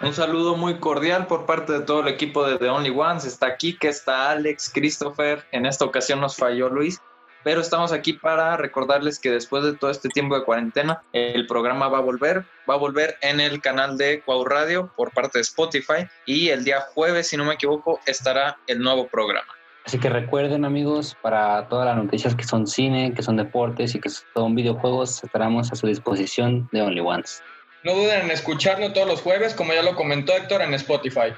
Un saludo muy cordial por parte de todo el equipo de The Only Ones. Está aquí, que está Alex, Christopher. En esta ocasión nos falló Luis, pero estamos aquí para recordarles que después de todo este tiempo de cuarentena, el programa va a volver, va a volver en el canal de Cuau Radio por parte de Spotify y el día jueves, si no me equivoco, estará el nuevo programa. Así que recuerden amigos, para todas las noticias que son cine, que son deportes y que son videojuegos, estaremos a su disposición de Only Ones. No duden en escucharlo todos los jueves, como ya lo comentó Héctor, en Spotify.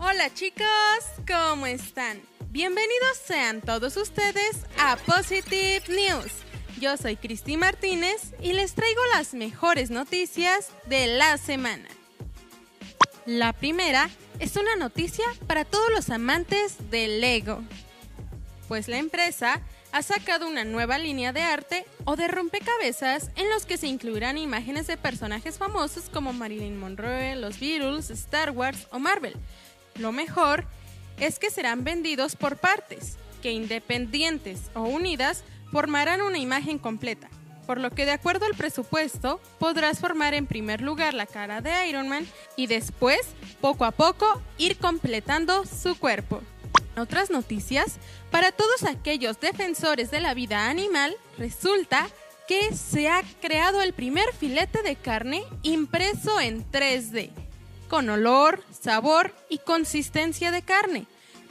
Hola chicos, ¿cómo están? Bienvenidos sean todos ustedes a Positive News. Yo soy Cristi Martínez y les traigo las mejores noticias de la semana. La primera es una noticia para todos los amantes del Lego, pues la empresa ha sacado una nueva línea de arte o de rompecabezas en los que se incluirán imágenes de personajes famosos como Marilyn Monroe, los Beatles, Star Wars o Marvel. Lo mejor es que serán vendidos por partes, que independientes o unidas formarán una imagen completa, por lo que de acuerdo al presupuesto podrás formar en primer lugar la cara de Iron Man y después, poco a poco, ir completando su cuerpo. Otras noticias, para todos aquellos defensores de la vida animal, resulta que se ha creado el primer filete de carne impreso en 3D, con olor, sabor y consistencia de carne,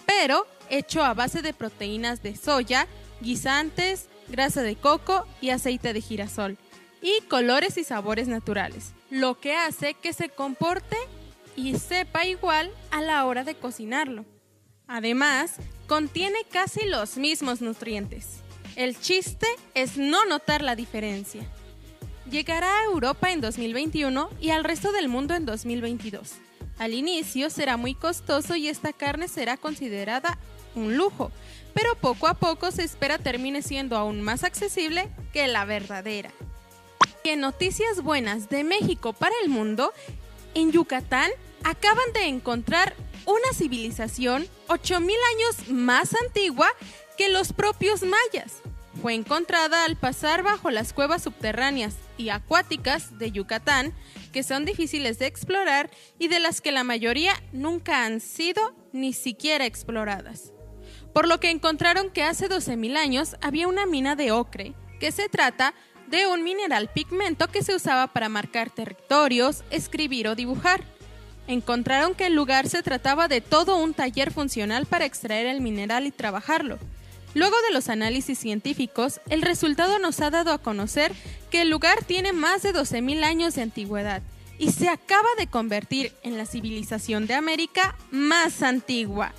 pero hecho a base de proteínas de soya, guisantes, grasa de coco y aceite de girasol, y colores y sabores naturales, lo que hace que se comporte y sepa igual a la hora de cocinarlo. Además, contiene casi los mismos nutrientes. El chiste es no notar la diferencia. Llegará a Europa en 2021 y al resto del mundo en 2022. Al inicio será muy costoso y esta carne será considerada un lujo, pero poco a poco se espera termine siendo aún más accesible que la verdadera. Y en noticias buenas de México para el mundo, en Yucatán acaban de encontrar una civilización 8.000 años más antigua que los propios mayas. Fue encontrada al pasar bajo las cuevas subterráneas y acuáticas de Yucatán, que son difíciles de explorar y de las que la mayoría nunca han sido ni siquiera exploradas. Por lo que encontraron que hace 12.000 años había una mina de ocre, que se trata de un mineral pigmento que se usaba para marcar territorios, escribir o dibujar encontraron que el lugar se trataba de todo un taller funcional para extraer el mineral y trabajarlo. Luego de los análisis científicos, el resultado nos ha dado a conocer que el lugar tiene más de 12.000 años de antigüedad y se acaba de convertir en la civilización de América más antigua,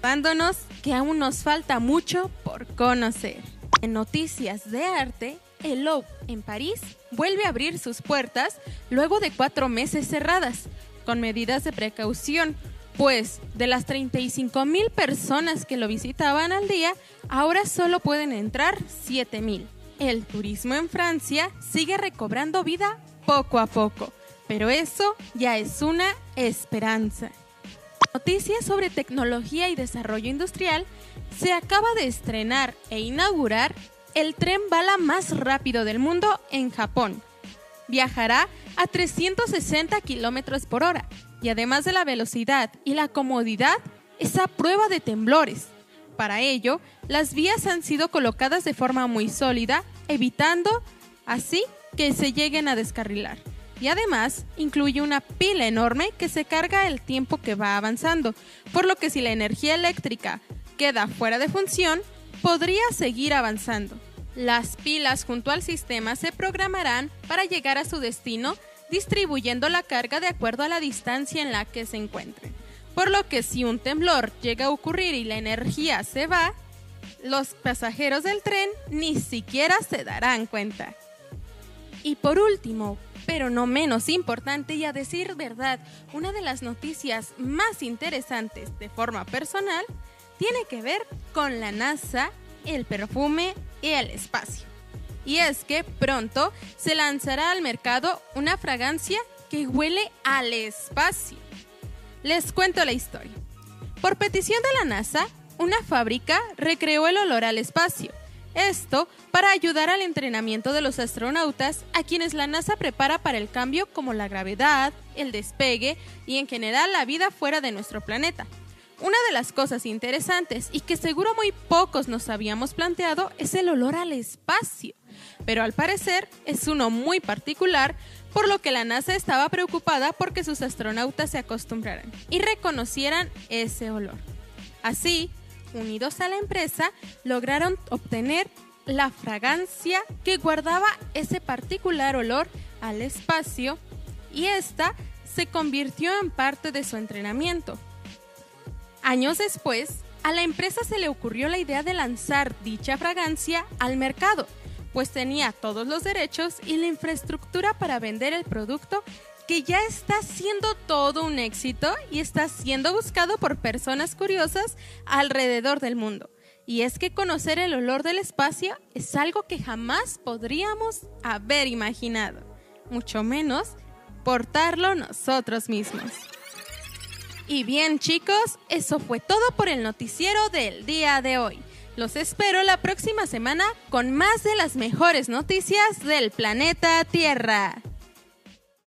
dándonos que aún nos falta mucho por conocer. En noticias de arte, el Louvre en París vuelve a abrir sus puertas luego de cuatro meses cerradas, con medidas de precaución, pues de las 35 mil personas que lo visitaban al día, ahora solo pueden entrar 7 mil. El turismo en Francia sigue recobrando vida poco a poco, pero eso ya es una esperanza. Noticias sobre tecnología y desarrollo industrial, se acaba de estrenar e inaugurar el tren bala más rápido del mundo en Japón. Viajará a 360 kilómetros por hora y además de la velocidad y la comodidad, es a prueba de temblores. Para ello, las vías han sido colocadas de forma muy sólida, evitando así que se lleguen a descarrilar. Y además incluye una pila enorme que se carga el tiempo que va avanzando, por lo que si la energía eléctrica queda fuera de función, podría seguir avanzando. Las pilas junto al sistema se programarán para llegar a su destino distribuyendo la carga de acuerdo a la distancia en la que se encuentren. Por lo que si un temblor llega a ocurrir y la energía se va, los pasajeros del tren ni siquiera se darán cuenta. Y por último, pero no menos importante y a decir verdad, una de las noticias más interesantes de forma personal tiene que ver con la NASA, el perfume y el espacio. Y es que pronto se lanzará al mercado una fragancia que huele al espacio. Les cuento la historia. Por petición de la NASA, una fábrica recreó el olor al espacio Esto para ayudar al entrenamiento de los astronautas a quienes la NASA prepara para el cambio como la gravedad, el despegue y en general la vida fuera de nuestro planeta. Una de las cosas interesantes y que seguro muy pocos nos habíamos planteado es el olor al espacio, pero al parecer es uno muy particular, por lo que la NASA estaba preocupada porque sus astronautas se acostumbraran y reconocieran ese olor. Así, unidos a la empresa, lograron obtener la fragancia que guardaba ese particular olor al espacio y esta se convirtió en parte de su entrenamiento. Años después, a la empresa se le ocurrió la idea de lanzar dicha fragancia al mercado, pues tenía todos los derechos y la infraestructura para vender el producto que ya está siendo todo un éxito y está siendo buscado por personas curiosas alrededor del mundo. Y es que conocer el olor del espacio es algo que jamás podríamos haber imaginado, mucho menos portarlo nosotros mismos. Y bien chicos, eso fue todo por el noticiero del día de hoy. Los espero la próxima semana con más de las mejores noticias del planeta Tierra.